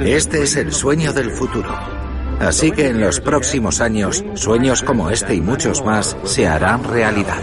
Este es el sueño del futuro. Así que en los próximos años, sueños como este y muchos más se harán realidad.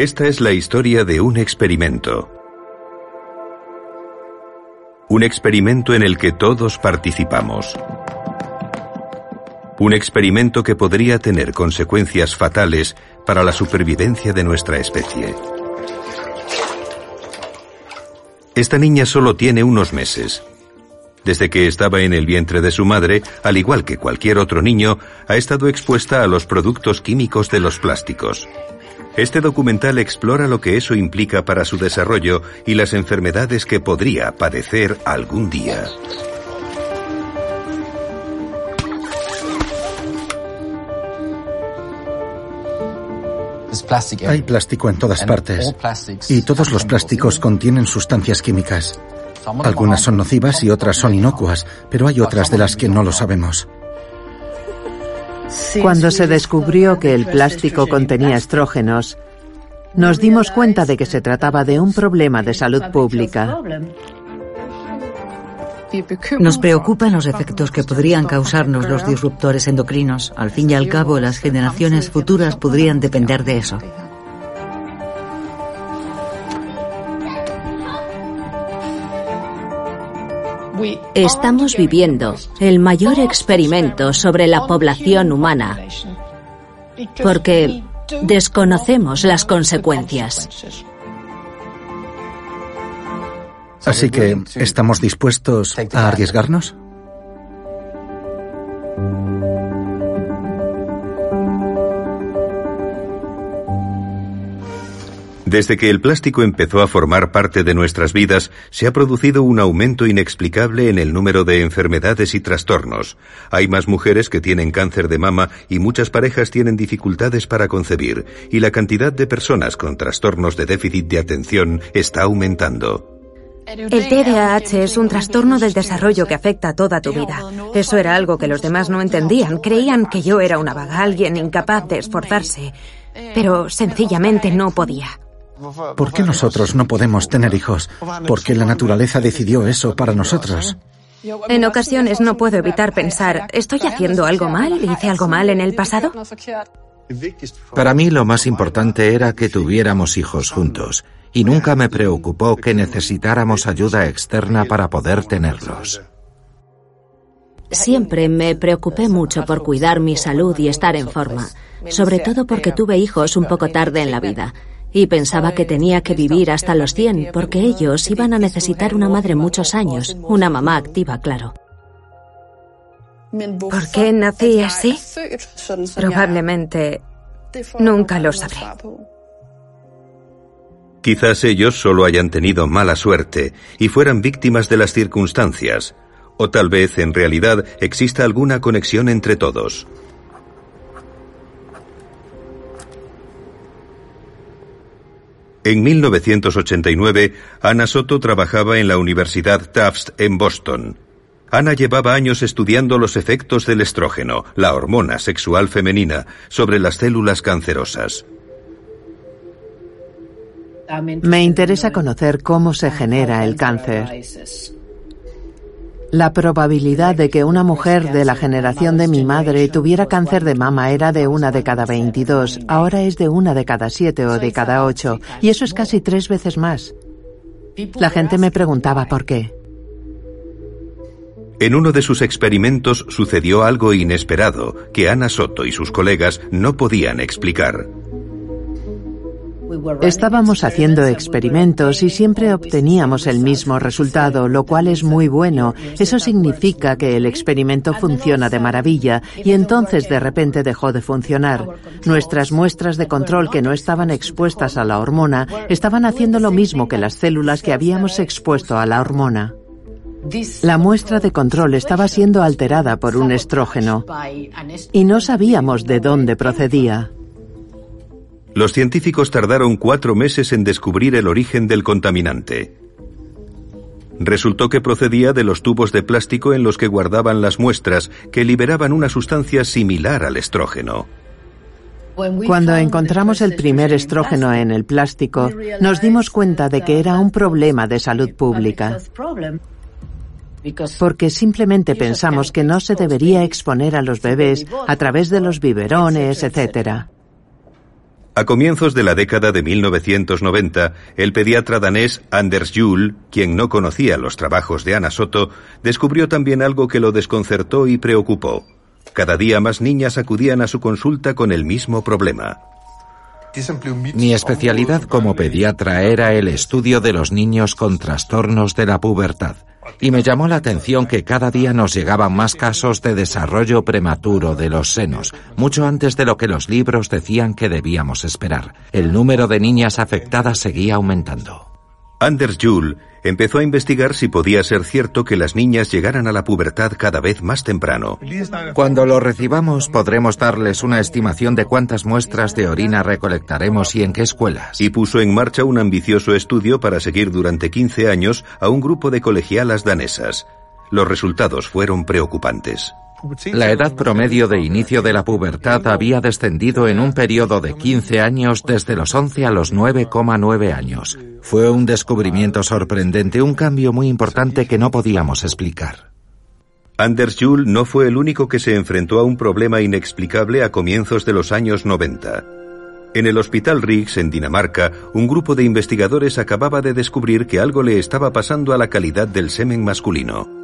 Esta es la historia de un experimento. Un experimento en el que todos participamos. Un experimento que podría tener consecuencias fatales para la supervivencia de nuestra especie. Esta niña solo tiene unos meses. Desde que estaba en el vientre de su madre, al igual que cualquier otro niño, ha estado expuesta a los productos químicos de los plásticos. Este documental explora lo que eso implica para su desarrollo y las enfermedades que podría padecer algún día. Hay plástico en todas partes y todos los plásticos contienen sustancias químicas. Algunas son nocivas y otras son inocuas, pero hay otras de las que no lo sabemos. Cuando se descubrió que el plástico contenía estrógenos, nos dimos cuenta de que se trataba de un problema de salud pública. Nos preocupan los efectos que podrían causarnos los disruptores endocrinos. Al fin y al cabo, las generaciones futuras podrían depender de eso. Estamos viviendo el mayor experimento sobre la población humana porque desconocemos las consecuencias. Así que, ¿estamos dispuestos a arriesgarnos? Desde que el plástico empezó a formar parte de nuestras vidas, se ha producido un aumento inexplicable en el número de enfermedades y trastornos. Hay más mujeres que tienen cáncer de mama y muchas parejas tienen dificultades para concebir, y la cantidad de personas con trastornos de déficit de atención está aumentando. El TDAH es un trastorno del desarrollo que afecta a toda tu vida. Eso era algo que los demás no entendían. Creían que yo era una vaga, alguien incapaz de esforzarse, pero sencillamente no podía. ¿Por qué nosotros no podemos tener hijos? ¿Por qué la naturaleza decidió eso para nosotros? En ocasiones no puedo evitar pensar, ¿estoy haciendo algo mal? ¿Hice algo mal en el pasado? Para mí lo más importante era que tuviéramos hijos juntos y nunca me preocupó que necesitáramos ayuda externa para poder tenerlos. Siempre me preocupé mucho por cuidar mi salud y estar en forma, sobre todo porque tuve hijos un poco tarde en la vida y pensaba que tenía que vivir hasta los 100 porque ellos iban a necesitar una madre muchos años, una mamá activa, claro. ¿Por qué nací así? Probablemente nunca lo sabré. Quizás ellos solo hayan tenido mala suerte y fueran víctimas de las circunstancias, o tal vez en realidad exista alguna conexión entre todos. En 1989, Ana Soto trabajaba en la Universidad Tufts en Boston. Ana llevaba años estudiando los efectos del estrógeno, la hormona sexual femenina, sobre las células cancerosas. Me interesa conocer cómo se genera el cáncer. La probabilidad de que una mujer de la generación de mi madre tuviera cáncer de mama era de una de cada 22, ahora es de una de cada siete o de cada ocho, y eso es casi tres veces más. La gente me preguntaba por qué. En uno de sus experimentos sucedió algo inesperado que Ana Soto y sus colegas no podían explicar. Estábamos haciendo experimentos y siempre obteníamos el mismo resultado, lo cual es muy bueno. Eso significa que el experimento funciona de maravilla y entonces de repente dejó de funcionar. Nuestras muestras de control que no estaban expuestas a la hormona estaban haciendo lo mismo que las células que habíamos expuesto a la hormona. La muestra de control estaba siendo alterada por un estrógeno y no sabíamos de dónde procedía. Los científicos tardaron cuatro meses en descubrir el origen del contaminante. Resultó que procedía de los tubos de plástico en los que guardaban las muestras, que liberaban una sustancia similar al estrógeno. Cuando encontramos el primer estrógeno en el plástico, nos dimos cuenta de que era un problema de salud pública. Porque simplemente pensamos que no se debería exponer a los bebés a través de los biberones, etc. A comienzos de la década de 1990, el pediatra danés Anders Juhl, quien no conocía los trabajos de Ana Soto, descubrió también algo que lo desconcertó y preocupó. Cada día más niñas acudían a su consulta con el mismo problema. Mi especialidad como pediatra era el estudio de los niños con trastornos de la pubertad y me llamó la atención que cada día nos llegaban más casos de desarrollo prematuro de los senos, mucho antes de lo que los libros decían que debíamos esperar. El número de niñas afectadas seguía aumentando. Anders Juhl empezó a investigar si podía ser cierto que las niñas llegaran a la pubertad cada vez más temprano. Cuando lo recibamos podremos darles una estimación de cuántas muestras de orina recolectaremos y en qué escuelas. Y puso en marcha un ambicioso estudio para seguir durante 15 años a un grupo de colegialas danesas. Los resultados fueron preocupantes. La edad promedio de inicio de la pubertad había descendido en un periodo de 15 años desde los 11 a los 9,9 años. Fue un descubrimiento sorprendente, un cambio muy importante que no podíamos explicar. Anders Juhl no fue el único que se enfrentó a un problema inexplicable a comienzos de los años 90. En el Hospital Riggs, en Dinamarca, un grupo de investigadores acababa de descubrir que algo le estaba pasando a la calidad del semen masculino.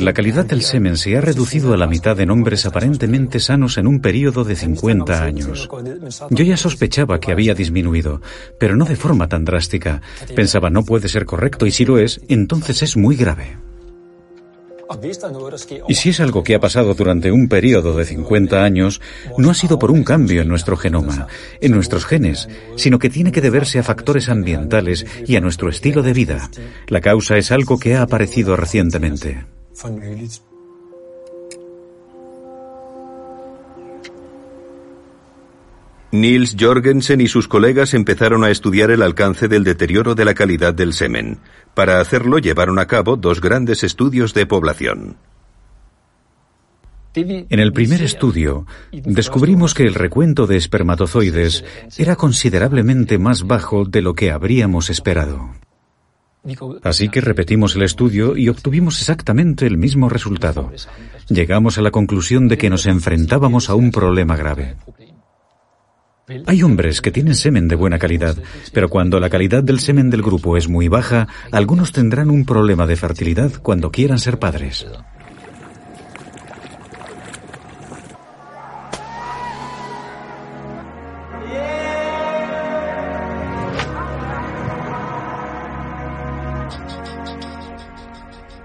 La calidad del semen se ha reducido a la mitad en hombres aparentemente sanos en un periodo de 50 años. Yo ya sospechaba que había disminuido, pero no de forma tan drástica. Pensaba no puede ser correcto y si lo es, entonces es muy grave. Y si es algo que ha pasado durante un periodo de 50 años, no ha sido por un cambio en nuestro genoma, en nuestros genes, sino que tiene que deberse a factores ambientales y a nuestro estilo de vida. La causa es algo que ha aparecido recientemente. Niels Jorgensen y sus colegas empezaron a estudiar el alcance del deterioro de la calidad del semen. Para hacerlo llevaron a cabo dos grandes estudios de población. En el primer estudio, descubrimos que el recuento de espermatozoides era considerablemente más bajo de lo que habríamos esperado. Así que repetimos el estudio y obtuvimos exactamente el mismo resultado. Llegamos a la conclusión de que nos enfrentábamos a un problema grave. Hay hombres que tienen semen de buena calidad, pero cuando la calidad del semen del grupo es muy baja, algunos tendrán un problema de fertilidad cuando quieran ser padres.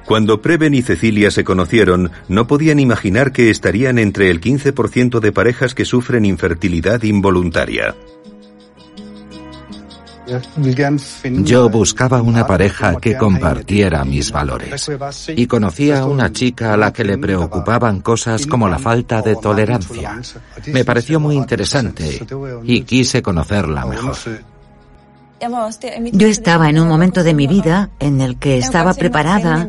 Cuando Preven y Cecilia se conocieron, no podían imaginar que estarían entre el 15% de parejas que sufren infertilidad involuntaria. Yo buscaba una pareja que compartiera mis valores y conocía a una chica a la que le preocupaban cosas como la falta de tolerancia. Me pareció muy interesante y quise conocerla mejor. Yo estaba en un momento de mi vida en el que estaba preparada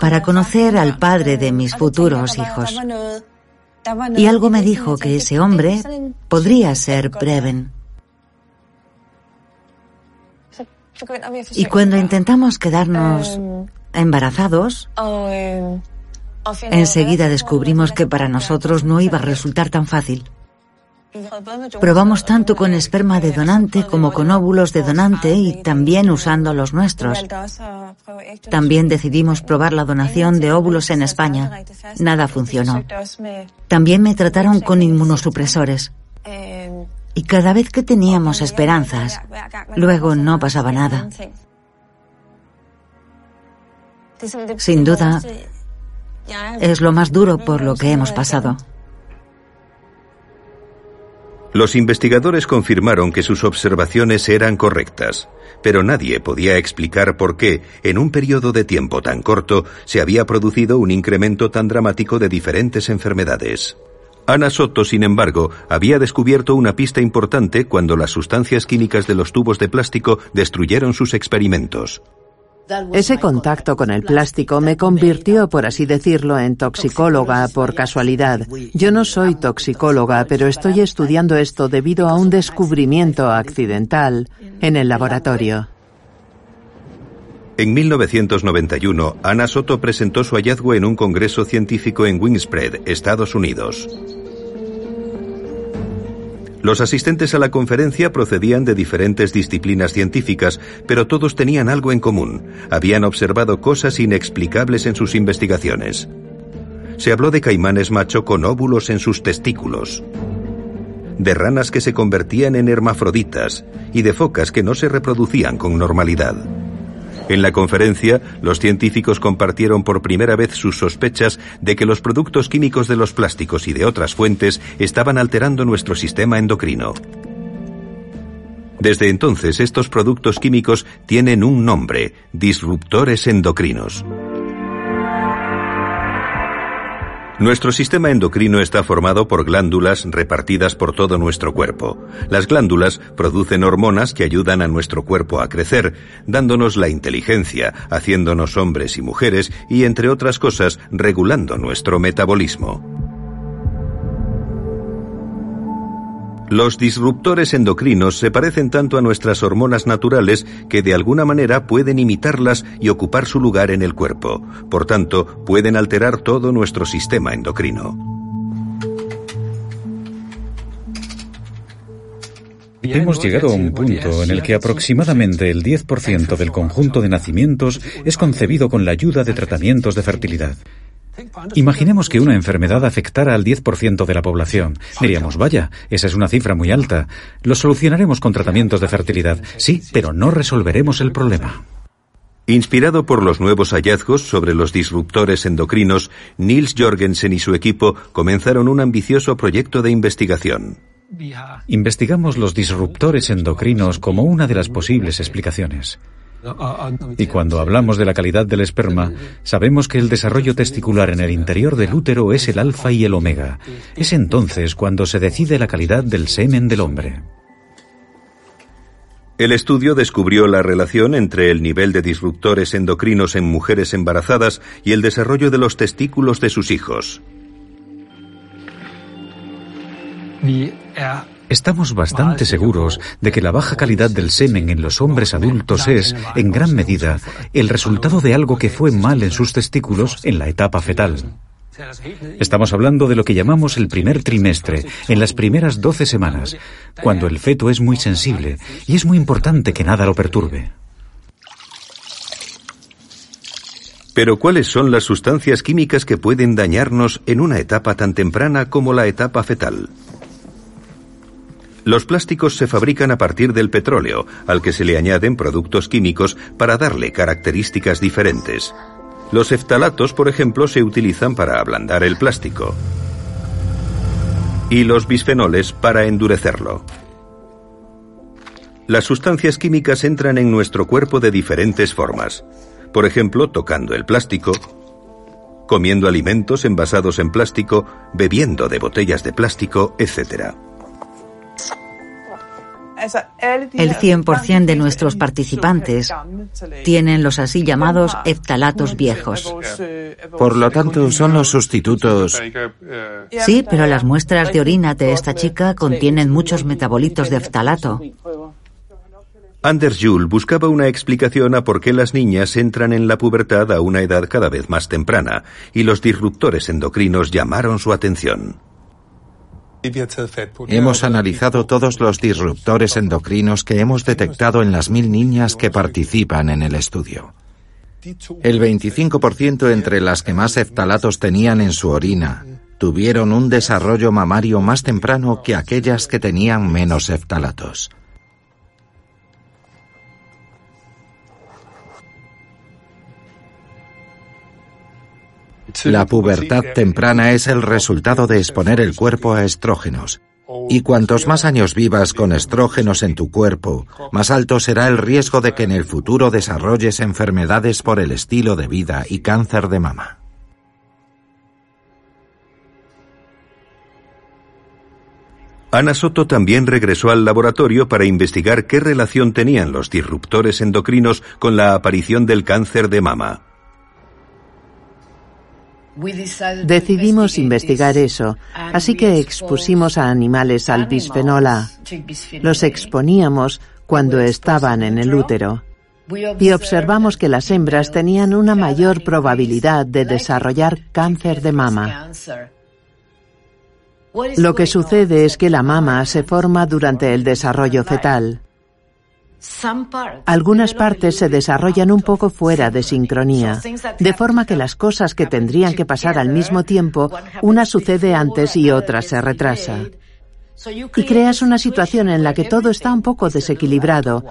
para conocer al padre de mis futuros hijos. Y algo me dijo que ese hombre podría ser Preven. Y cuando intentamos quedarnos embarazados, enseguida descubrimos que para nosotros no iba a resultar tan fácil. Probamos tanto con esperma de donante como con óvulos de donante y también usando los nuestros. También decidimos probar la donación de óvulos en España. Nada funcionó. También me trataron con inmunosupresores. Y cada vez que teníamos esperanzas, luego no pasaba nada. Sin duda, es lo más duro por lo que hemos pasado. Los investigadores confirmaron que sus observaciones eran correctas, pero nadie podía explicar por qué, en un periodo de tiempo tan corto, se había producido un incremento tan dramático de diferentes enfermedades. Ana Soto, sin embargo, había descubierto una pista importante cuando las sustancias químicas de los tubos de plástico destruyeron sus experimentos. Ese contacto con el plástico me convirtió, por así decirlo, en toxicóloga por casualidad. Yo no soy toxicóloga, pero estoy estudiando esto debido a un descubrimiento accidental en el laboratorio. En 1991, Ana Soto presentó su hallazgo en un congreso científico en Wingspread, Estados Unidos. Los asistentes a la conferencia procedían de diferentes disciplinas científicas, pero todos tenían algo en común. Habían observado cosas inexplicables en sus investigaciones. Se habló de caimanes macho con óvulos en sus testículos, de ranas que se convertían en hermafroditas y de focas que no se reproducían con normalidad. En la conferencia, los científicos compartieron por primera vez sus sospechas de que los productos químicos de los plásticos y de otras fuentes estaban alterando nuestro sistema endocrino. Desde entonces, estos productos químicos tienen un nombre, disruptores endocrinos. Nuestro sistema endocrino está formado por glándulas repartidas por todo nuestro cuerpo. Las glándulas producen hormonas que ayudan a nuestro cuerpo a crecer, dándonos la inteligencia, haciéndonos hombres y mujeres y, entre otras cosas, regulando nuestro metabolismo. Los disruptores endocrinos se parecen tanto a nuestras hormonas naturales que de alguna manera pueden imitarlas y ocupar su lugar en el cuerpo. Por tanto, pueden alterar todo nuestro sistema endocrino. Hemos llegado a un punto en el que aproximadamente el 10% del conjunto de nacimientos es concebido con la ayuda de tratamientos de fertilidad. Imaginemos que una enfermedad afectara al 10% de la población. Diríamos, vaya, esa es una cifra muy alta. Lo solucionaremos con tratamientos de fertilidad. Sí, pero no resolveremos el problema. Inspirado por los nuevos hallazgos sobre los disruptores endocrinos, Niels Jorgensen y su equipo comenzaron un ambicioso proyecto de investigación. Investigamos los disruptores endocrinos como una de las posibles explicaciones. Y cuando hablamos de la calidad del esperma, sabemos que el desarrollo testicular en el interior del útero es el alfa y el omega. Es entonces cuando se decide la calidad del semen del hombre. El estudio descubrió la relación entre el nivel de disruptores endocrinos en mujeres embarazadas y el desarrollo de los testículos de sus hijos. Estamos bastante seguros de que la baja calidad del semen en los hombres adultos es, en gran medida, el resultado de algo que fue mal en sus testículos en la etapa fetal. Estamos hablando de lo que llamamos el primer trimestre, en las primeras 12 semanas, cuando el feto es muy sensible y es muy importante que nada lo perturbe. Pero ¿cuáles son las sustancias químicas que pueden dañarnos en una etapa tan temprana como la etapa fetal? Los plásticos se fabrican a partir del petróleo, al que se le añaden productos químicos para darle características diferentes. Los eftalatos, por ejemplo, se utilizan para ablandar el plástico. Y los bisfenoles para endurecerlo. Las sustancias químicas entran en nuestro cuerpo de diferentes formas. Por ejemplo, tocando el plástico, comiendo alimentos envasados en plástico, bebiendo de botellas de plástico, etc. El 100% de nuestros participantes tienen los así llamados eftalatos viejos. Por lo tanto, son los sustitutos. Sí, pero las muestras de orina de esta chica contienen muchos metabolitos de eftalato. Anders Juhl buscaba una explicación a por qué las niñas entran en la pubertad a una edad cada vez más temprana, y los disruptores endocrinos llamaron su atención. Hemos analizado todos los disruptores endocrinos que hemos detectado en las mil niñas que participan en el estudio. El 25% entre las que más eftalatos tenían en su orina tuvieron un desarrollo mamario más temprano que aquellas que tenían menos eftalatos. La pubertad temprana es el resultado de exponer el cuerpo a estrógenos. Y cuantos más años vivas con estrógenos en tu cuerpo, más alto será el riesgo de que en el futuro desarrolles enfermedades por el estilo de vida y cáncer de mama. Ana Soto también regresó al laboratorio para investigar qué relación tenían los disruptores endocrinos con la aparición del cáncer de mama. Decidimos investigar eso, así que expusimos a animales al bisfenol A. Los exponíamos cuando estaban en el útero. Y observamos que las hembras tenían una mayor probabilidad de desarrollar cáncer de mama. Lo que sucede es que la mama se forma durante el desarrollo fetal. Algunas partes se desarrollan un poco fuera de sincronía, de forma que las cosas que tendrían que pasar al mismo tiempo, una sucede antes y otra se retrasa. Y creas una situación en la que todo está un poco desequilibrado.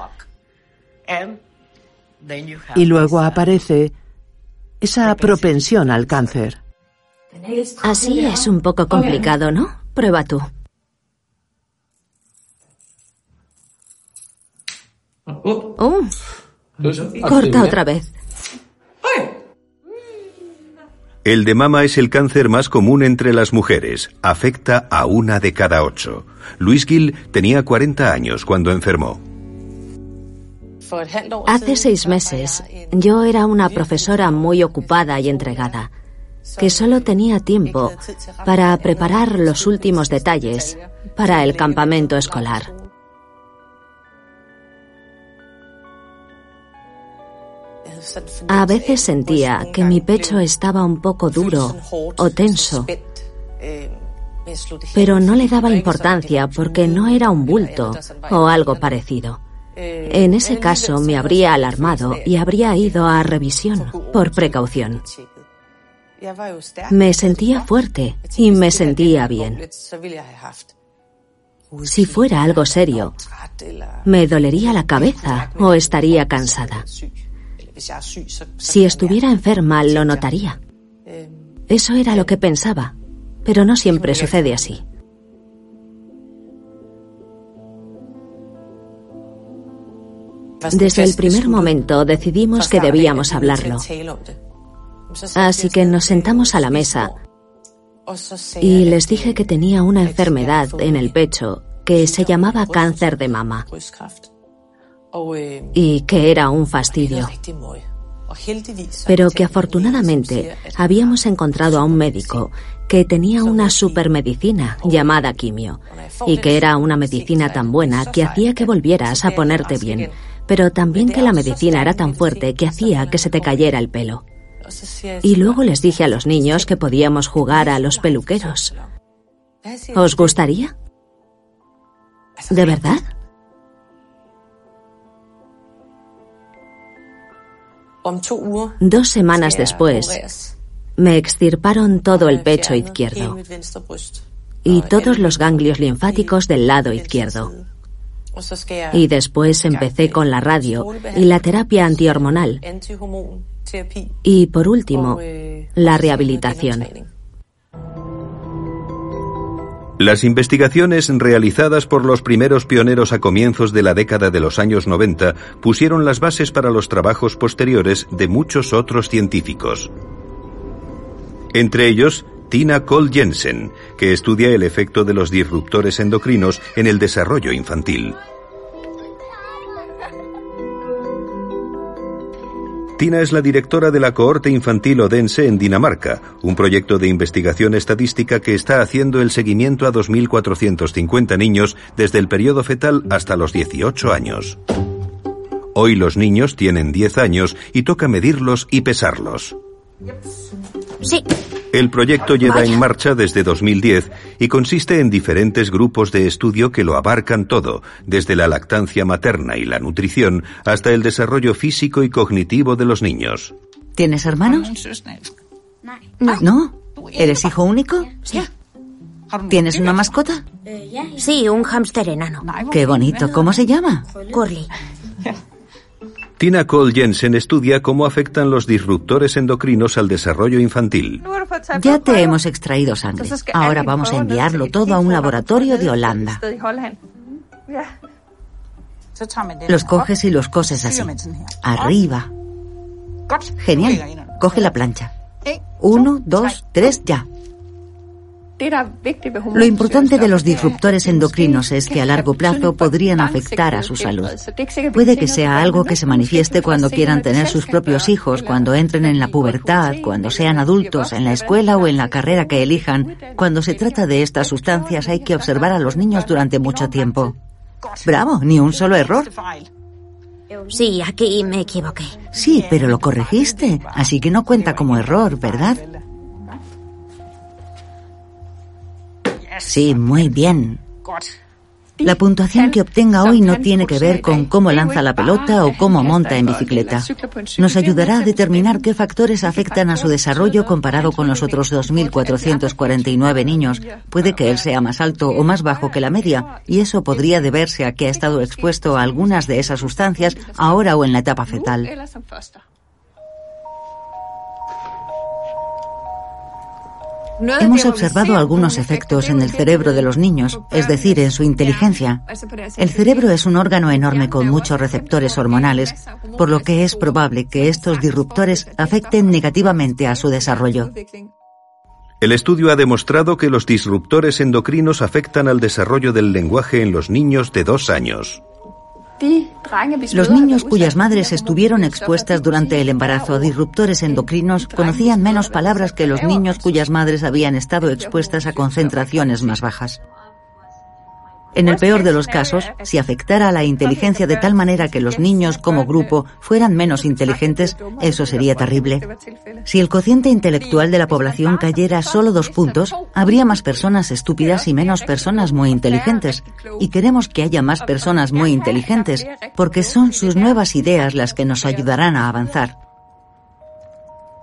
Y luego aparece esa propensión al cáncer. Así es un poco complicado, ¿no? Prueba tú. Oh. Corta otra vez. El de mama es el cáncer más común entre las mujeres. Afecta a una de cada ocho. Luis Gil tenía 40 años cuando enfermó. Hace seis meses, yo era una profesora muy ocupada y entregada, que solo tenía tiempo para preparar los últimos detalles para el campamento escolar. A veces sentía que mi pecho estaba un poco duro o tenso, pero no le daba importancia porque no era un bulto o algo parecido. En ese caso me habría alarmado y habría ido a revisión por precaución. Me sentía fuerte y me sentía bien. Si fuera algo serio, me dolería la cabeza o estaría cansada. Si estuviera enferma, lo notaría. Eso era lo que pensaba, pero no siempre sucede así. Desde el primer momento decidimos que debíamos hablarlo. Así que nos sentamos a la mesa y les dije que tenía una enfermedad en el pecho que se llamaba cáncer de mama y que era un fastidio. Pero que afortunadamente habíamos encontrado a un médico que tenía una supermedicina llamada quimio y que era una medicina tan buena que hacía que volvieras a ponerte bien, pero también que la medicina era tan fuerte que hacía que se te cayera el pelo. Y luego les dije a los niños que podíamos jugar a los peluqueros. ¿Os gustaría? ¿De verdad? Dos semanas después, me extirparon todo el pecho izquierdo. Y todos los ganglios linfáticos del lado izquierdo. Y después empecé con la radio y la terapia antihormonal. Y por último, la rehabilitación. Las investigaciones realizadas por los primeros pioneros a comienzos de la década de los años 90 pusieron las bases para los trabajos posteriores de muchos otros científicos. Entre ellos, Tina Cole Jensen, que estudia el efecto de los disruptores endocrinos en el desarrollo infantil. Tina es la directora de la cohorte infantil Odense en Dinamarca, un proyecto de investigación estadística que está haciendo el seguimiento a 2.450 niños desde el periodo fetal hasta los 18 años. Hoy los niños tienen 10 años y toca medirlos y pesarlos. Sí. El proyecto lleva en marcha desde 2010 y consiste en diferentes grupos de estudio que lo abarcan todo, desde la lactancia materna y la nutrición hasta el desarrollo físico y cognitivo de los niños. ¿Tienes hermanos? No. ¿No? ¿Eres hijo único? Sí. ¿Tienes una mascota? Sí, un hámster enano. Qué bonito. ¿Cómo se llama? Curly. Tina Cole Jensen estudia cómo afectan los disruptores endocrinos al desarrollo infantil. Ya te hemos extraído sangre. Ahora vamos a enviarlo todo a un laboratorio de Holanda. Los coges y los coses así. Arriba. Genial. Coge la plancha. Uno, dos, tres, ya. Lo importante de los disruptores endocrinos es que a largo plazo podrían afectar a su salud. Puede que sea algo que se manifieste cuando quieran tener sus propios hijos, cuando entren en la pubertad, cuando sean adultos, en la escuela o en la carrera que elijan. Cuando se trata de estas sustancias hay que observar a los niños durante mucho tiempo. Bravo, ni un solo error. Sí, aquí me equivoqué. Sí, pero lo corregiste, así que no cuenta como error, ¿verdad? Sí, muy bien. La puntuación que obtenga hoy no tiene que ver con cómo lanza la pelota o cómo monta en bicicleta. Nos ayudará a determinar qué factores afectan a su desarrollo comparado con los otros 2.449 niños. Puede que él sea más alto o más bajo que la media, y eso podría deberse a que ha estado expuesto a algunas de esas sustancias ahora o en la etapa fetal. Hemos observado algunos efectos en el cerebro de los niños, es decir, en su inteligencia. El cerebro es un órgano enorme con muchos receptores hormonales, por lo que es probable que estos disruptores afecten negativamente a su desarrollo. El estudio ha demostrado que los disruptores endocrinos afectan al desarrollo del lenguaje en los niños de dos años. Los niños cuyas madres estuvieron expuestas durante el embarazo a disruptores endocrinos conocían menos palabras que los niños cuyas madres habían estado expuestas a concentraciones más bajas. En el peor de los casos, si afectara a la inteligencia de tal manera que los niños como grupo fueran menos inteligentes, eso sería terrible. Si el cociente intelectual de la población cayera solo dos puntos, habría más personas estúpidas y menos personas muy inteligentes. Y queremos que haya más personas muy inteligentes, porque son sus nuevas ideas las que nos ayudarán a avanzar.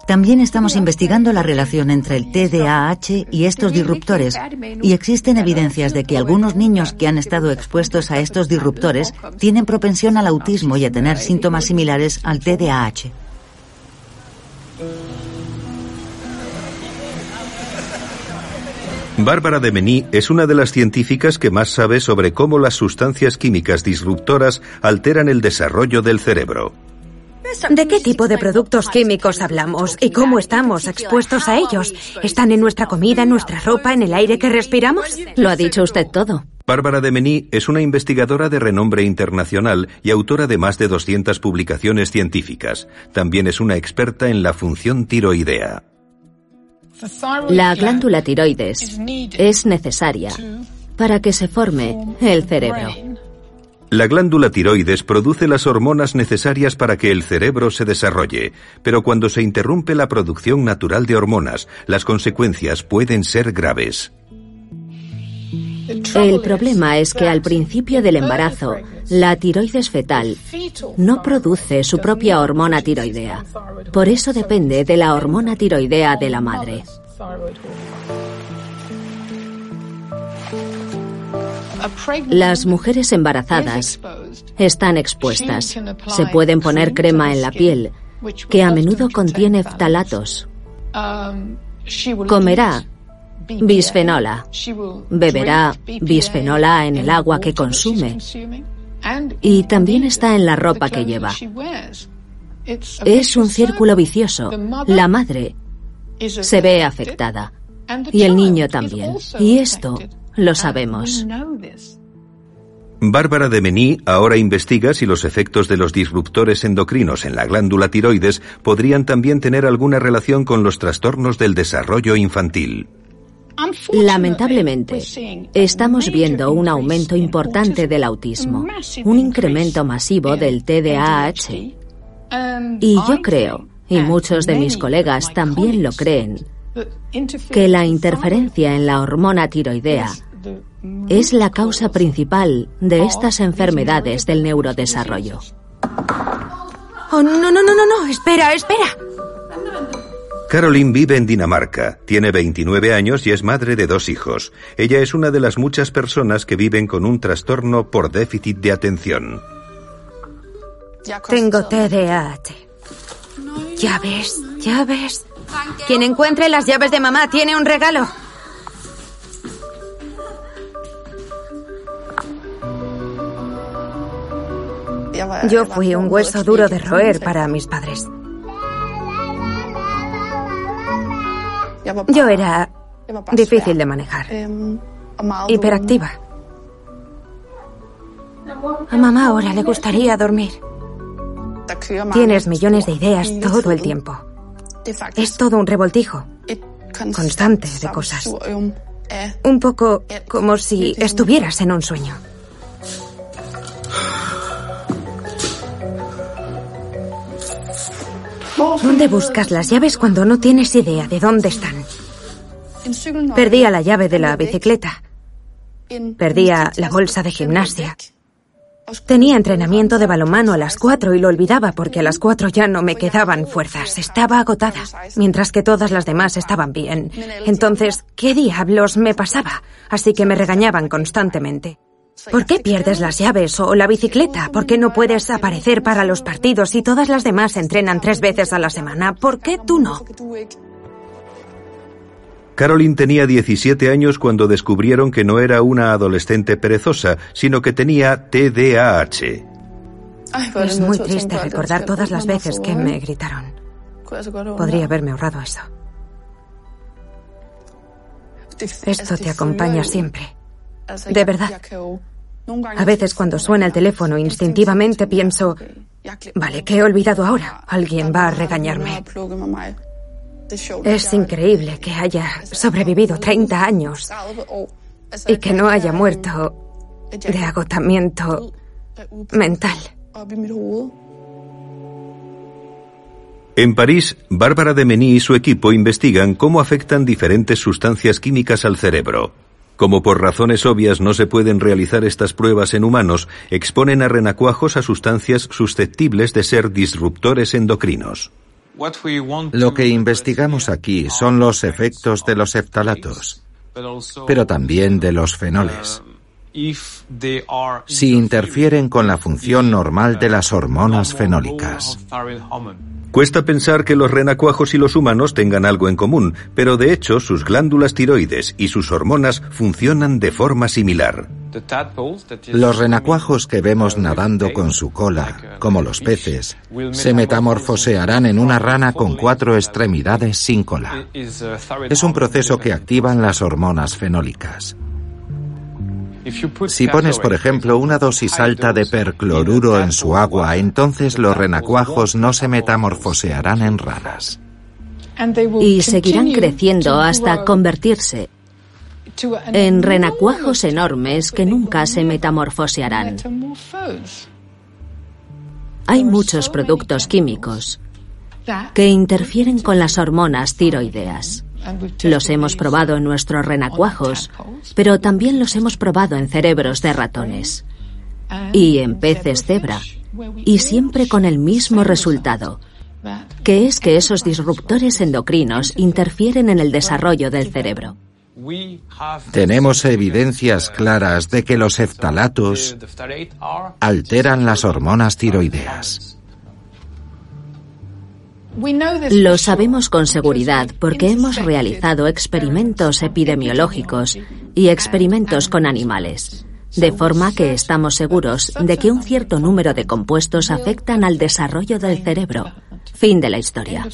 También estamos investigando la relación entre el TDAH y estos disruptores y existen evidencias de que algunos niños que han estado expuestos a estos disruptores tienen propensión al autismo y a tener síntomas similares al TDAH. Bárbara de Mení es una de las científicas que más sabe sobre cómo las sustancias químicas disruptoras alteran el desarrollo del cerebro. ¿De qué tipo de productos químicos hablamos y cómo estamos expuestos a ellos? ¿Están en nuestra comida, en nuestra ropa, en el aire que respiramos? Lo ha dicho usted todo. Bárbara de Mení es una investigadora de renombre internacional y autora de más de 200 publicaciones científicas. También es una experta en la función tiroidea. La glándula tiroides es necesaria para que se forme el cerebro. La glándula tiroides produce las hormonas necesarias para que el cerebro se desarrolle, pero cuando se interrumpe la producción natural de hormonas, las consecuencias pueden ser graves. El problema es que al principio del embarazo, la tiroides fetal no produce su propia hormona tiroidea. Por eso depende de la hormona tiroidea de la madre. Las mujeres embarazadas están expuestas. Se pueden poner crema en la piel, que a menudo contiene ftalatos. Comerá bisfenola. Beberá bisfenola en el agua que consume. Y también está en la ropa que lleva. Es un círculo vicioso. La madre se ve afectada. Y el niño también. Y esto lo sabemos. Bárbara de Mení ahora investiga si los efectos de los disruptores endocrinos en la glándula tiroides podrían también tener alguna relación con los trastornos del desarrollo infantil. Lamentablemente, estamos viendo un aumento importante del autismo, un incremento masivo del TDAH. Y yo creo, y muchos de mis colegas también lo creen, que la interferencia en la hormona tiroidea es la causa principal de estas enfermedades del neurodesarrollo. Oh, no, no, no, no, no, espera, espera. Caroline vive en Dinamarca, tiene 29 años y es madre de dos hijos. Ella es una de las muchas personas que viven con un trastorno por déficit de atención. Tengo TDAH. Ya ves, ya ves. Quien encuentre las llaves de mamá tiene un regalo. Yo fui un hueso duro de roer para mis padres. Yo era difícil de manejar. Hiperactiva. A mamá ahora le gustaría dormir. Tienes millones de ideas todo el tiempo. Es todo un revoltijo constante de cosas. Un poco como si estuvieras en un sueño. ¿Dónde buscas las llaves cuando no tienes idea de dónde están? Perdía la llave de la bicicleta. Perdía la bolsa de gimnasia. Tenía entrenamiento de balonmano a las cuatro y lo olvidaba porque a las cuatro ya no me quedaban fuerzas. Estaba agotada, mientras que todas las demás estaban bien. Entonces, ¿qué diablos me pasaba? Así que me regañaban constantemente. ¿Por qué pierdes las llaves o la bicicleta? ¿Por qué no puedes aparecer para los partidos y todas las demás entrenan tres veces a la semana? ¿Por qué tú no? Caroline tenía 17 años cuando descubrieron que no era una adolescente perezosa, sino que tenía TDAH. Es muy triste recordar todas las veces que me gritaron. Podría haberme ahorrado eso. Esto te acompaña siempre. De verdad. A veces cuando suena el teléfono instintivamente pienso, vale, ¿qué he olvidado ahora? Alguien va a regañarme. Es increíble que haya sobrevivido 30 años y que no haya muerto de agotamiento mental. En París, Bárbara de Mení y su equipo investigan cómo afectan diferentes sustancias químicas al cerebro. Como por razones obvias no se pueden realizar estas pruebas en humanos, exponen a renacuajos a sustancias susceptibles de ser disruptores endocrinos. Lo que investigamos aquí son los efectos de los eftalatos, pero también de los fenoles. Si interfieren con la función normal de las hormonas fenólicas. Cuesta pensar que los renacuajos y los humanos tengan algo en común, pero de hecho sus glándulas tiroides y sus hormonas funcionan de forma similar. Los renacuajos que vemos nadando con su cola, como los peces, se metamorfosearán en una rana con cuatro extremidades sin cola. Es un proceso que activan las hormonas fenólicas. Si pones, por ejemplo, una dosis alta de percloruro en su agua, entonces los renacuajos no se metamorfosearán en ranas. Y seguirán creciendo hasta convertirse en renacuajos enormes que nunca se metamorfosearán. Hay muchos productos químicos que interfieren con las hormonas tiroideas. Los hemos probado en nuestros renacuajos, pero también los hemos probado en cerebros de ratones y en peces cebra, y siempre con el mismo resultado, que es que esos disruptores endocrinos interfieren en el desarrollo del cerebro. Tenemos evidencias claras de que los eftalatos alteran las hormonas tiroideas. Lo sabemos con seguridad porque hemos realizado experimentos epidemiológicos y experimentos con animales, de forma que estamos seguros de que un cierto número de compuestos afectan al desarrollo del cerebro. Fin de la historia.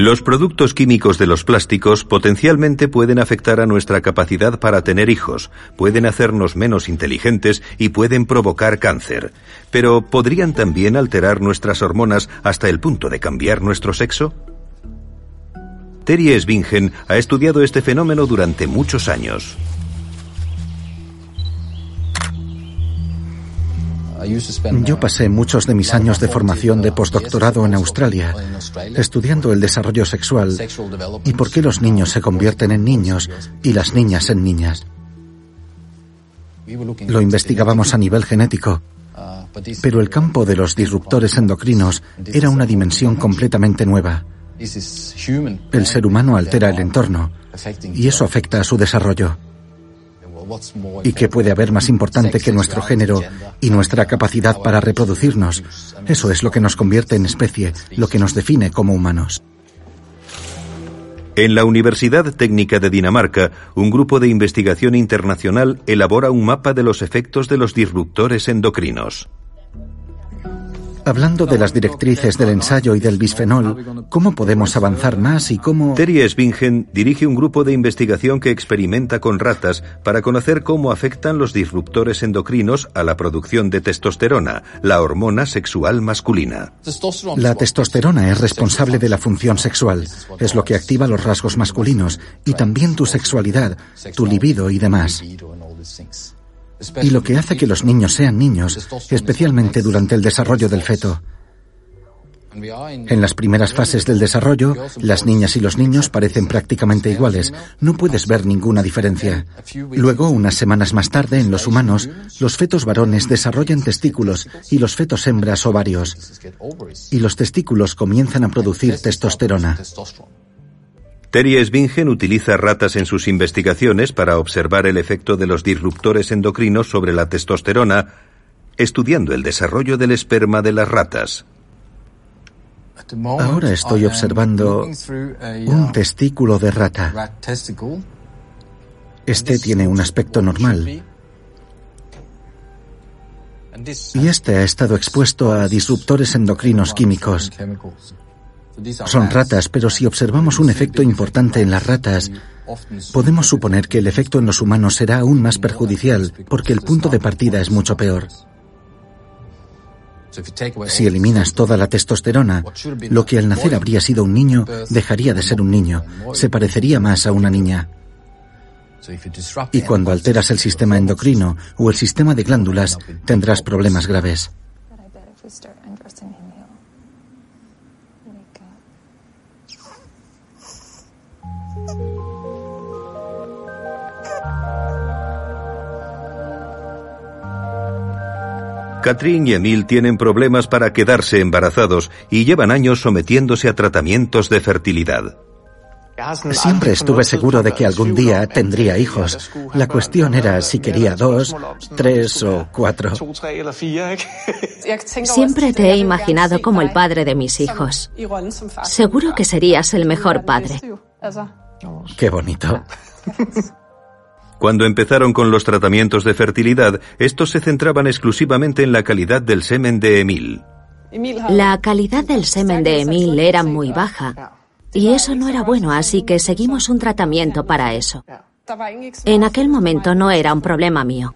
Los productos químicos de los plásticos potencialmente pueden afectar a nuestra capacidad para tener hijos, pueden hacernos menos inteligentes y pueden provocar cáncer. Pero ¿podrían también alterar nuestras hormonas hasta el punto de cambiar nuestro sexo? Terry Svingen ha estudiado este fenómeno durante muchos años. Yo pasé muchos de mis años de formación de postdoctorado en Australia, estudiando el desarrollo sexual y por qué los niños se convierten en niños y las niñas en niñas. Lo investigábamos a nivel genético, pero el campo de los disruptores endocrinos era una dimensión completamente nueva. El ser humano altera el entorno y eso afecta a su desarrollo. ¿Y qué puede haber más importante que nuestro género y nuestra capacidad para reproducirnos? Eso es lo que nos convierte en especie, lo que nos define como humanos. En la Universidad Técnica de Dinamarca, un grupo de investigación internacional elabora un mapa de los efectos de los disruptores endocrinos. Hablando de las directrices del ensayo y del bisfenol, ¿cómo podemos avanzar más y cómo... Terry Svingen dirige un grupo de investigación que experimenta con ratas para conocer cómo afectan los disruptores endocrinos a la producción de testosterona, la hormona sexual masculina. La testosterona es responsable de la función sexual, es lo que activa los rasgos masculinos y también tu sexualidad, tu libido y demás y lo que hace que los niños sean niños, especialmente durante el desarrollo del feto. En las primeras fases del desarrollo, las niñas y los niños parecen prácticamente iguales. No puedes ver ninguna diferencia. Luego, unas semanas más tarde, en los humanos, los fetos varones desarrollan testículos y los fetos hembras ovarios. Y los testículos comienzan a producir testosterona. Terry Svingen utiliza ratas en sus investigaciones para observar el efecto de los disruptores endocrinos sobre la testosterona, estudiando el desarrollo del esperma de las ratas. Ahora estoy observando un testículo de rata. Este tiene un aspecto normal. Y este ha estado expuesto a disruptores endocrinos químicos. Son ratas, pero si observamos un efecto importante en las ratas, podemos suponer que el efecto en los humanos será aún más perjudicial, porque el punto de partida es mucho peor. Si eliminas toda la testosterona, lo que al nacer habría sido un niño dejaría de ser un niño, se parecería más a una niña. Y cuando alteras el sistema endocrino o el sistema de glándulas, tendrás problemas graves. Catherine y Emil tienen problemas para quedarse embarazados y llevan años sometiéndose a tratamientos de fertilidad. Siempre estuve seguro de que algún día tendría hijos. La cuestión era si quería dos, tres o cuatro. Siempre te he imaginado como el padre de mis hijos. Seguro que serías el mejor padre. Qué bonito. Cuando empezaron con los tratamientos de fertilidad, estos se centraban exclusivamente en la calidad del semen de Emil. La calidad del semen de Emil era muy baja y eso no era bueno, así que seguimos un tratamiento para eso. En aquel momento no era un problema mío.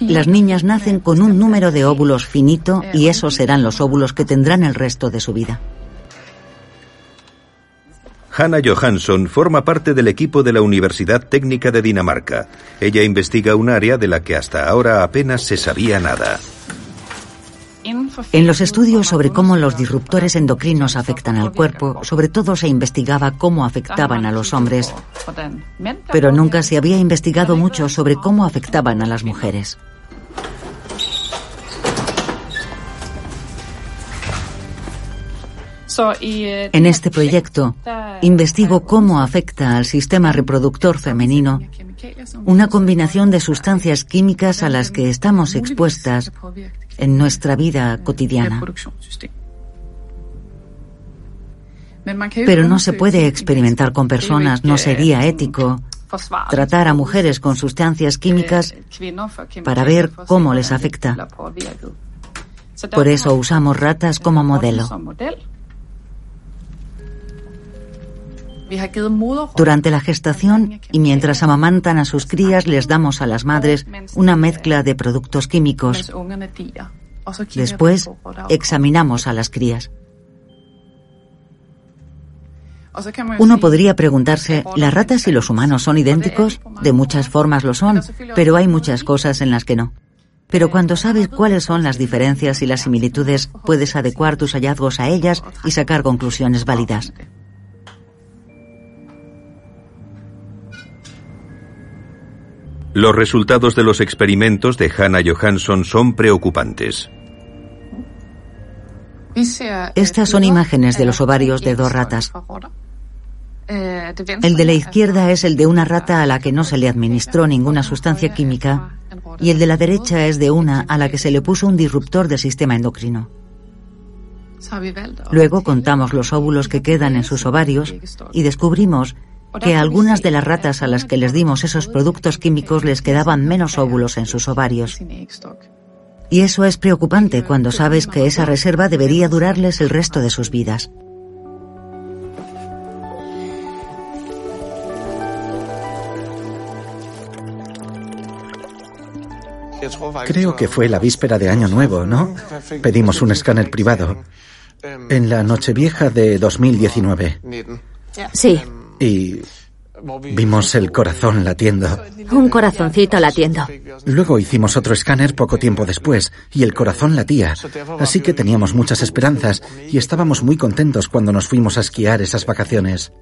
Las niñas nacen con un número de óvulos finito y esos serán los óvulos que tendrán el resto de su vida. Hannah Johansson forma parte del equipo de la Universidad Técnica de Dinamarca. Ella investiga un área de la que hasta ahora apenas se sabía nada. En los estudios sobre cómo los disruptores endocrinos afectan al cuerpo, sobre todo se investigaba cómo afectaban a los hombres, pero nunca se había investigado mucho sobre cómo afectaban a las mujeres. En este proyecto investigo cómo afecta al sistema reproductor femenino una combinación de sustancias químicas a las que estamos expuestas en nuestra vida cotidiana. Pero no se puede experimentar con personas, no sería ético tratar a mujeres con sustancias químicas para ver cómo les afecta. Por eso usamos ratas como modelo. Durante la gestación y mientras amamantan a sus crías les damos a las madres una mezcla de productos químicos. Después examinamos a las crías. Uno podría preguntarse, ¿las ratas y los humanos son idénticos? De muchas formas lo son, pero hay muchas cosas en las que no. Pero cuando sabes cuáles son las diferencias y las similitudes, puedes adecuar tus hallazgos a ellas y sacar conclusiones válidas. Los resultados de los experimentos de Hannah Johansson son preocupantes. Estas son imágenes de los ovarios de dos ratas. El de la izquierda es el de una rata a la que no se le administró ninguna sustancia química y el de la derecha es de una a la que se le puso un disruptor del sistema endocrino. Luego contamos los óvulos que quedan en sus ovarios y descubrimos que a algunas de las ratas a las que les dimos esos productos químicos les quedaban menos óvulos en sus ovarios. Y eso es preocupante cuando sabes que esa reserva debería durarles el resto de sus vidas. Creo que fue la víspera de Año Nuevo, ¿no? Pedimos un escáner privado. En la Nochevieja de 2019. Sí. Y vimos el corazón latiendo. Un corazoncito latiendo. Luego hicimos otro escáner poco tiempo después y el corazón latía. Así que teníamos muchas esperanzas y estábamos muy contentos cuando nos fuimos a esquiar esas vacaciones.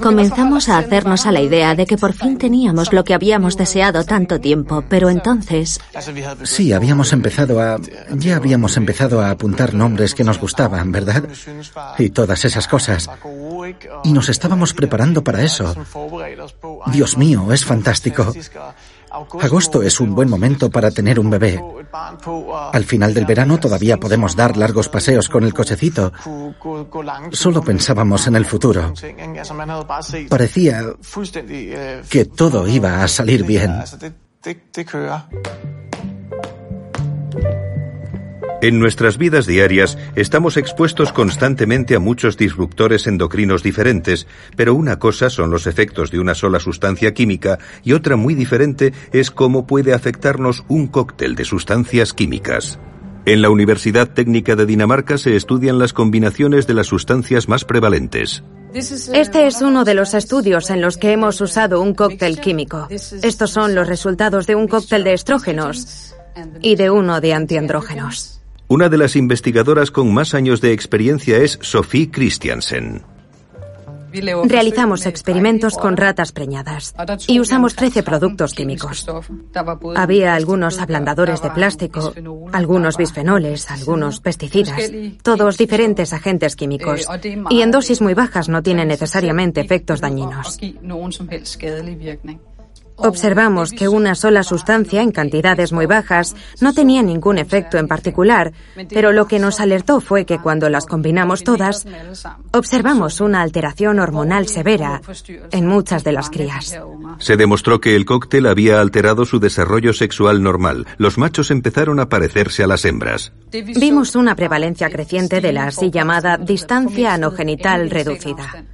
Comenzamos a hacernos a la idea de que por fin teníamos lo que habíamos deseado tanto tiempo, pero entonces... Sí, habíamos empezado a... Ya habíamos empezado a apuntar nombres que nos gustaban, ¿verdad? Y todas esas cosas. Y nos estábamos preparando para eso. Dios mío, es fantástico. Agosto es un buen momento para tener un bebé. Al final del verano todavía podemos dar largos paseos con el cochecito. Solo pensábamos en el futuro. Parecía que todo iba a salir bien. En nuestras vidas diarias estamos expuestos constantemente a muchos disruptores endocrinos diferentes, pero una cosa son los efectos de una sola sustancia química y otra muy diferente es cómo puede afectarnos un cóctel de sustancias químicas. En la Universidad Técnica de Dinamarca se estudian las combinaciones de las sustancias más prevalentes. Este es uno de los estudios en los que hemos usado un cóctel químico. Estos son los resultados de un cóctel de estrógenos y de uno de antiandrógenos. Una de las investigadoras con más años de experiencia es Sophie Christiansen. Realizamos experimentos con ratas preñadas y usamos 13 productos químicos. Había algunos ablandadores de plástico, algunos bisfenoles, algunos pesticidas, todos diferentes agentes químicos. Y en dosis muy bajas no tienen necesariamente efectos dañinos. Observamos que una sola sustancia en cantidades muy bajas no tenía ningún efecto en particular, pero lo que nos alertó fue que cuando las combinamos todas, observamos una alteración hormonal severa en muchas de las crías. Se demostró que el cóctel había alterado su desarrollo sexual normal. Los machos empezaron a parecerse a las hembras. Vimos una prevalencia creciente de la así llamada distancia anogenital reducida.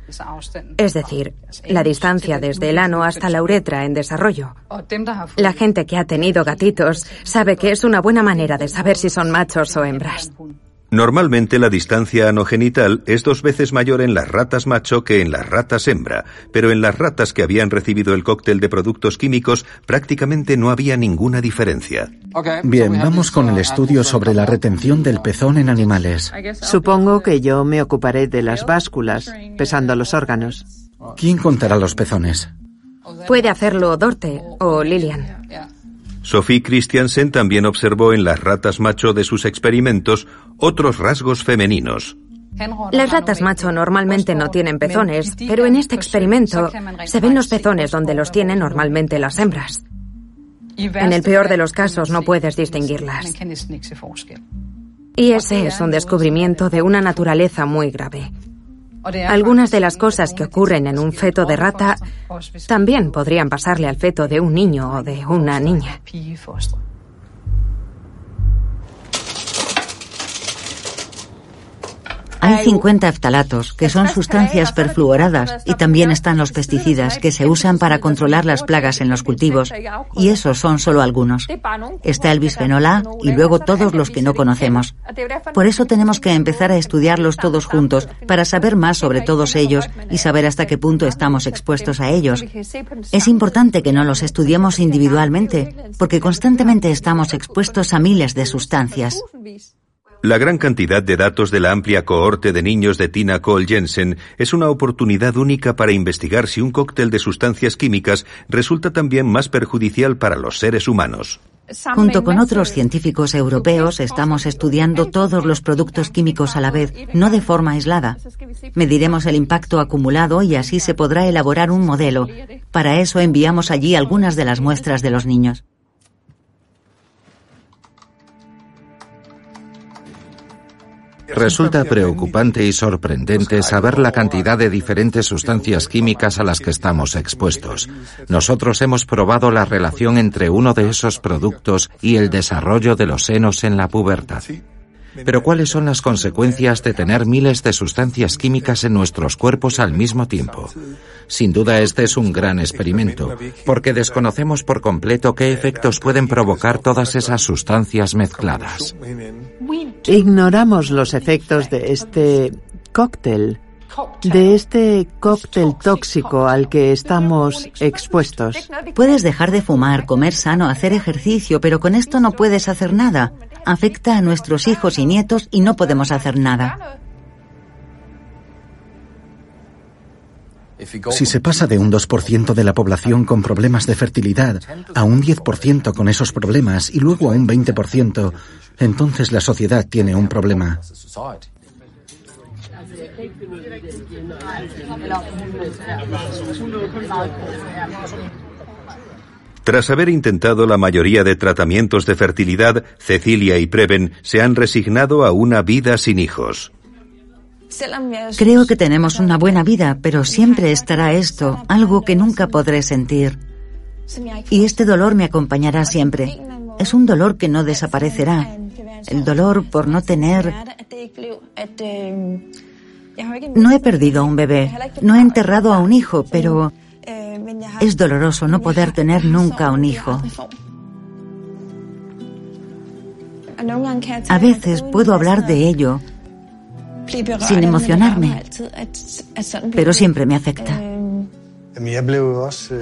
Es decir, la distancia desde el ano hasta la uretra en desarrollo. La gente que ha tenido gatitos sabe que es una buena manera de saber si son machos o hembras. Normalmente la distancia anogenital es dos veces mayor en las ratas macho que en las ratas hembra, pero en las ratas que habían recibido el cóctel de productos químicos prácticamente no había ninguna diferencia. Bien, vamos con el estudio sobre la retención del pezón en animales. Supongo que yo me ocuparé de las básculas, pesando los órganos. ¿Quién contará los pezones? Puede hacerlo Dorte o Lilian. Sophie Christiansen también observó en las ratas macho de sus experimentos otros rasgos femeninos. Las ratas macho normalmente no tienen pezones, pero en este experimento se ven los pezones donde los tienen normalmente las hembras. En el peor de los casos no puedes distinguirlas. Y ese es un descubrimiento de una naturaleza muy grave. Algunas de las cosas que ocurren en un feto de rata también podrían pasarle al feto de un niño o de una niña. Hay 50 eftalatos, que son sustancias perfluoradas, y también están los pesticidas, que se usan para controlar las plagas en los cultivos, y esos son solo algunos. Está el bisfenol A y luego todos los que no conocemos. Por eso tenemos que empezar a estudiarlos todos juntos, para saber más sobre todos ellos y saber hasta qué punto estamos expuestos a ellos. Es importante que no los estudiemos individualmente, porque constantemente estamos expuestos a miles de sustancias. La gran cantidad de datos de la amplia cohorte de niños de Tina Cole Jensen es una oportunidad única para investigar si un cóctel de sustancias químicas resulta también más perjudicial para los seres humanos. Junto con otros científicos europeos estamos estudiando todos los productos químicos a la vez, no de forma aislada. Mediremos el impacto acumulado y así se podrá elaborar un modelo. Para eso enviamos allí algunas de las muestras de los niños. Resulta preocupante y sorprendente saber la cantidad de diferentes sustancias químicas a las que estamos expuestos. Nosotros hemos probado la relación entre uno de esos productos y el desarrollo de los senos en la pubertad. Pero ¿cuáles son las consecuencias de tener miles de sustancias químicas en nuestros cuerpos al mismo tiempo? Sin duda este es un gran experimento, porque desconocemos por completo qué efectos pueden provocar todas esas sustancias mezcladas. Ignoramos los efectos de este cóctel, de este cóctel tóxico al que estamos expuestos. Puedes dejar de fumar, comer sano, hacer ejercicio, pero con esto no puedes hacer nada. Afecta a nuestros hijos y nietos y no podemos hacer nada. Si se pasa de un 2% de la población con problemas de fertilidad a un 10% con esos problemas y luego a un 20%, entonces la sociedad tiene un problema. Tras haber intentado la mayoría de tratamientos de fertilidad, Cecilia y Preven se han resignado a una vida sin hijos. Creo que tenemos una buena vida, pero siempre estará esto, algo que nunca podré sentir. Y este dolor me acompañará siempre. Es un dolor que no desaparecerá. El dolor por no tener... No he perdido a un bebé, no he enterrado a un hijo, pero es doloroso no poder tener nunca un hijo. A veces puedo hablar de ello sin emocionarme, pero siempre me afecta.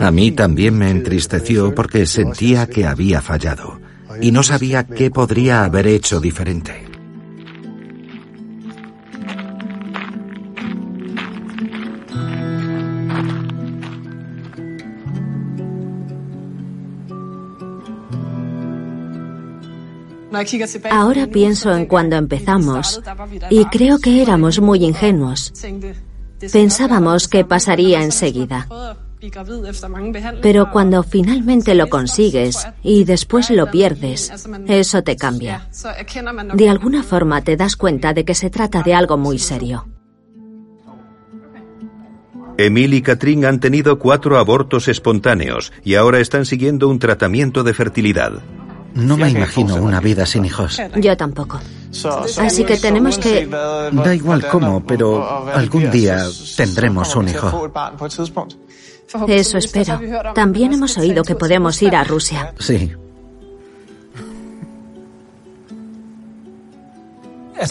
A mí también me entristeció porque sentía que había fallado y no sabía qué podría haber hecho diferente. Ahora pienso en cuando empezamos y creo que éramos muy ingenuos. Pensábamos que pasaría enseguida. Pero cuando finalmente lo consigues y después lo pierdes, eso te cambia. De alguna forma te das cuenta de que se trata de algo muy serio. Emil y Catherine han tenido cuatro abortos espontáneos y ahora están siguiendo un tratamiento de fertilidad. No me imagino una vida sin hijos. Yo tampoco. Así que tenemos que... Da igual cómo, pero algún día tendremos un hijo. Eso espero. También hemos oído que podemos ir a Rusia. Sí.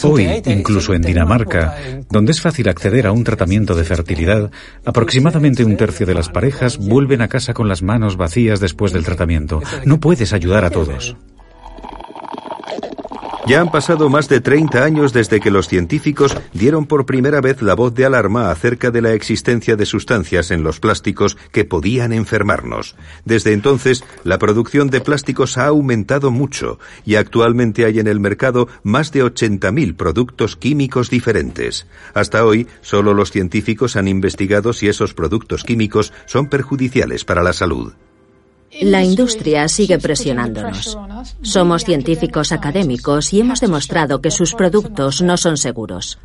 Hoy, incluso en Dinamarca, donde es fácil acceder a un tratamiento de fertilidad, aproximadamente un tercio de las parejas vuelven a casa con las manos vacías después del tratamiento. No puedes ayudar a todos. Ya han pasado más de 30 años desde que los científicos dieron por primera vez la voz de alarma acerca de la existencia de sustancias en los plásticos que podían enfermarnos. Desde entonces, la producción de plásticos ha aumentado mucho y actualmente hay en el mercado más de 80.000 productos químicos diferentes. Hasta hoy, solo los científicos han investigado si esos productos químicos son perjudiciales para la salud. La industria sigue presionándonos. Somos científicos académicos y hemos demostrado que sus productos no son seguros.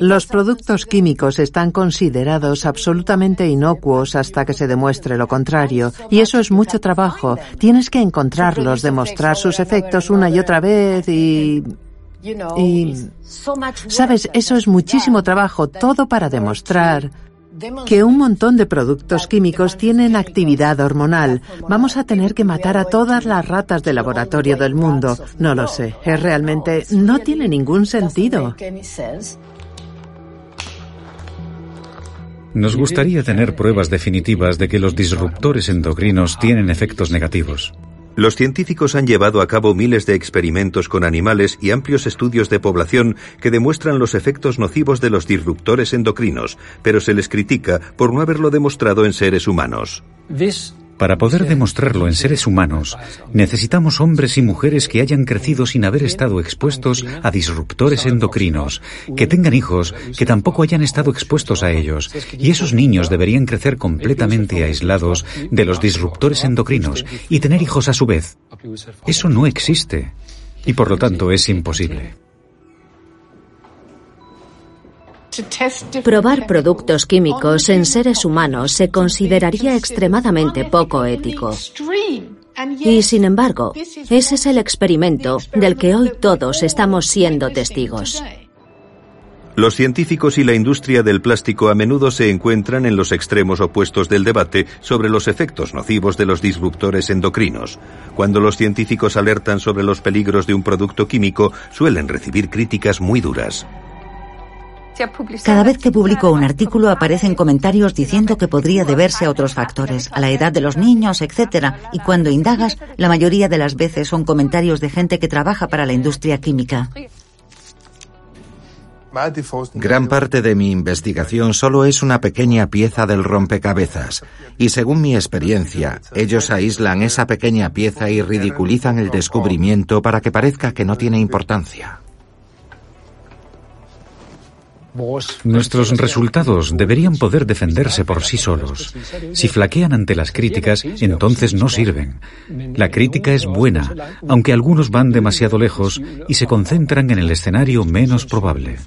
Los productos químicos están considerados absolutamente inocuos hasta que se demuestre lo contrario. Y eso es mucho trabajo. Tienes que encontrarlos, demostrar sus efectos una y otra vez y Y, sabes, eso es muchísimo trabajo, todo para demostrar que un montón de productos químicos tienen actividad hormonal. Vamos a tener que matar a todas las ratas de laboratorio del mundo. No lo sé. Es realmente no tiene ningún sentido. Nos gustaría tener pruebas definitivas de que los disruptores endocrinos tienen efectos negativos. Los científicos han llevado a cabo miles de experimentos con animales y amplios estudios de población que demuestran los efectos nocivos de los disruptores endocrinos, pero se les critica por no haberlo demostrado en seres humanos. Para poder demostrarlo en seres humanos, necesitamos hombres y mujeres que hayan crecido sin haber estado expuestos a disruptores endocrinos, que tengan hijos que tampoco hayan estado expuestos a ellos, y esos niños deberían crecer completamente aislados de los disruptores endocrinos y tener hijos a su vez. Eso no existe, y por lo tanto es imposible. Probar productos químicos en seres humanos se consideraría extremadamente poco ético. Y sin embargo, ese es el experimento del que hoy todos estamos siendo testigos. Los científicos y la industria del plástico a menudo se encuentran en los extremos opuestos del debate sobre los efectos nocivos de los disruptores endocrinos. Cuando los científicos alertan sobre los peligros de un producto químico, suelen recibir críticas muy duras. Cada vez que publico un artículo aparecen comentarios diciendo que podría deberse a otros factores, a la edad de los niños, etc. Y cuando indagas, la mayoría de las veces son comentarios de gente que trabaja para la industria química. Gran parte de mi investigación solo es una pequeña pieza del rompecabezas, y según mi experiencia, ellos aíslan esa pequeña pieza y ridiculizan el descubrimiento para que parezca que no tiene importancia. Nuestros resultados deberían poder defenderse por sí solos. Si flaquean ante las críticas, entonces no sirven. La crítica es buena, aunque algunos van demasiado lejos y se concentran en el escenario menos probable.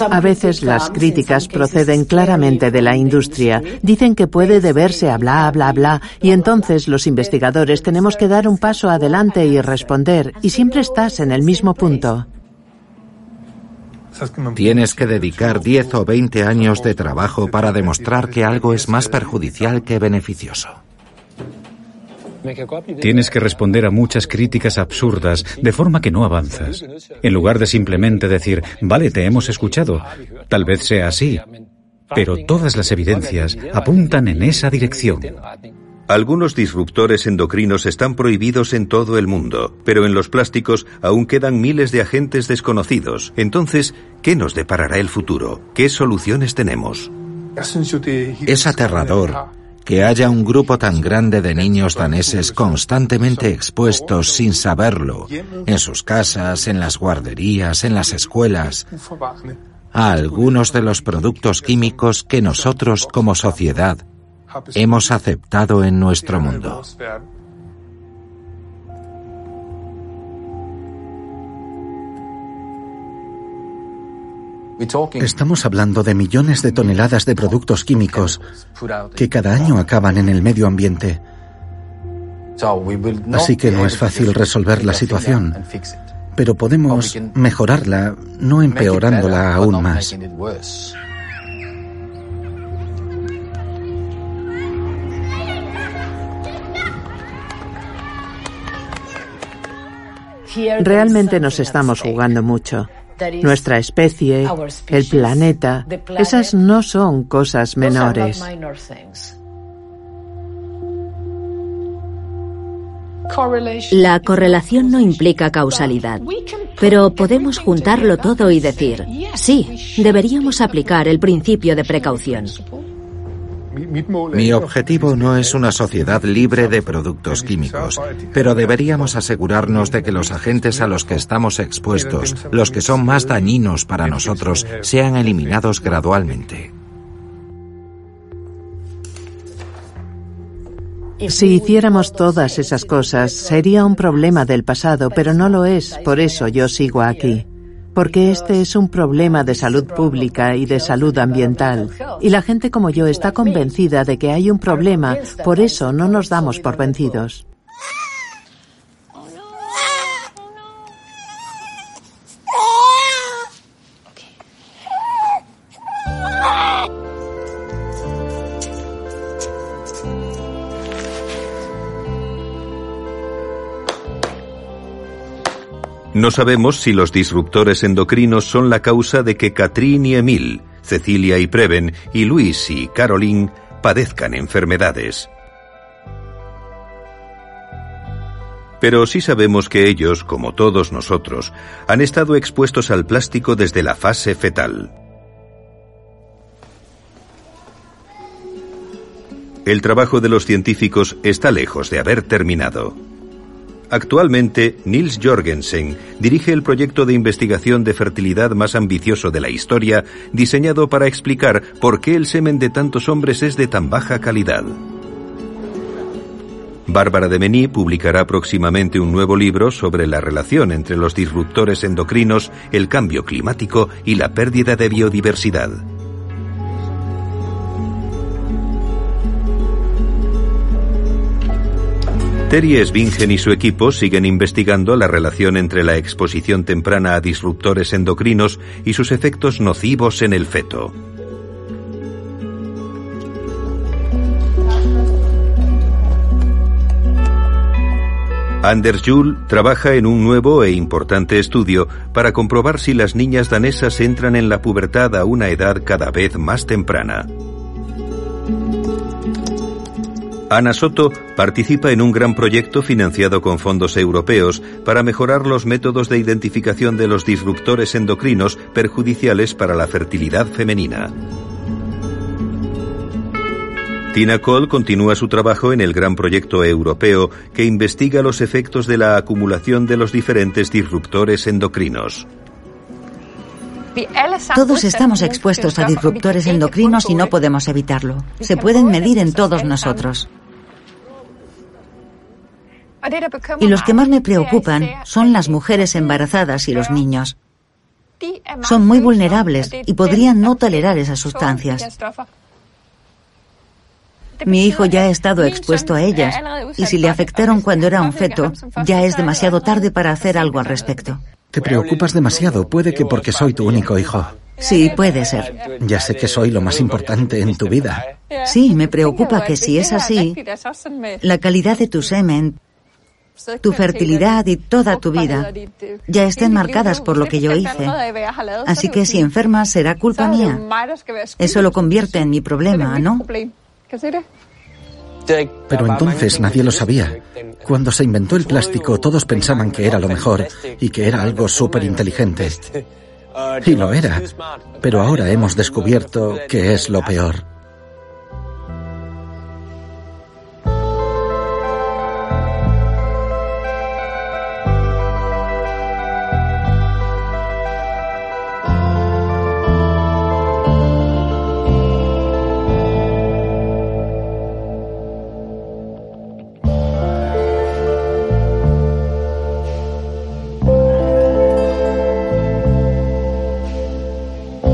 A veces las críticas proceden claramente de la industria. Dicen que puede deberse a bla, bla, bla, y entonces los investigadores tenemos que dar un paso adelante y responder, y siempre estás en el mismo punto. Tienes que dedicar 10 o 20 años de trabajo para demostrar que algo es más perjudicial que beneficioso. Tienes que responder a muchas críticas absurdas, de forma que no avanzas. En lugar de simplemente decir, vale, te hemos escuchado, tal vez sea así, pero todas las evidencias apuntan en esa dirección. Algunos disruptores endocrinos están prohibidos en todo el mundo, pero en los plásticos aún quedan miles de agentes desconocidos. Entonces, ¿qué nos deparará el futuro? ¿Qué soluciones tenemos? Es aterrador que haya un grupo tan grande de niños daneses constantemente expuestos sin saberlo, en sus casas, en las guarderías, en las escuelas, a algunos de los productos químicos que nosotros como sociedad hemos aceptado en nuestro mundo. Estamos hablando de millones de toneladas de productos químicos que cada año acaban en el medio ambiente. Así que no es fácil resolver la situación, pero podemos mejorarla, no empeorándola aún más. Realmente nos estamos jugando mucho nuestra especie, el planeta, esas no son cosas menores. La correlación no implica causalidad, pero podemos juntarlo todo y decir, sí, deberíamos aplicar el principio de precaución. Mi objetivo no es una sociedad libre de productos químicos, pero deberíamos asegurarnos de que los agentes a los que estamos expuestos, los que son más dañinos para nosotros, sean eliminados gradualmente. Si hiciéramos todas esas cosas, sería un problema del pasado, pero no lo es, por eso yo sigo aquí. Porque este es un problema de salud pública y de salud ambiental. Y la gente como yo está convencida de que hay un problema, por eso no nos damos por vencidos. No sabemos si los disruptores endocrinos son la causa de que Catherine y Emil, Cecilia y Preven, y Luis y Caroline padezcan enfermedades. Pero sí sabemos que ellos, como todos nosotros, han estado expuestos al plástico desde la fase fetal. El trabajo de los científicos está lejos de haber terminado. Actualmente, Nils Jorgensen dirige el proyecto de investigación de fertilidad más ambicioso de la historia, diseñado para explicar por qué el semen de tantos hombres es de tan baja calidad. Bárbara de Mení publicará próximamente un nuevo libro sobre la relación entre los disruptores endocrinos, el cambio climático y la pérdida de biodiversidad. Terry Svingen y su equipo siguen investigando la relación entre la exposición temprana a disruptores endocrinos y sus efectos nocivos en el feto. Anders Juhl trabaja en un nuevo e importante estudio para comprobar si las niñas danesas entran en la pubertad a una edad cada vez más temprana. Ana Soto participa en un gran proyecto financiado con fondos europeos para mejorar los métodos de identificación de los disruptores endocrinos perjudiciales para la fertilidad femenina. Tina Cole continúa su trabajo en el gran proyecto europeo que investiga los efectos de la acumulación de los diferentes disruptores endocrinos. Todos estamos expuestos a disruptores endocrinos y no podemos evitarlo. Se pueden medir en todos nosotros. Y los que más me preocupan son las mujeres embarazadas y los niños. Son muy vulnerables y podrían no tolerar esas sustancias. Mi hijo ya ha estado expuesto a ellas y si le afectaron cuando era un feto, ya es demasiado tarde para hacer algo al respecto. Te preocupas demasiado, puede que porque soy tu único hijo. Sí, puede ser. Ya sé que soy lo más importante en tu vida. Sí, me preocupa que si es así, la calidad de tu semen, tu fertilidad y toda tu vida ya estén marcadas por lo que yo hice. Así que si enfermas será culpa mía. Eso lo convierte en mi problema, ¿no? Pero entonces nadie lo sabía. Cuando se inventó el plástico todos pensaban que era lo mejor y que era algo súper inteligente. Y lo era. Pero ahora hemos descubierto que es lo peor.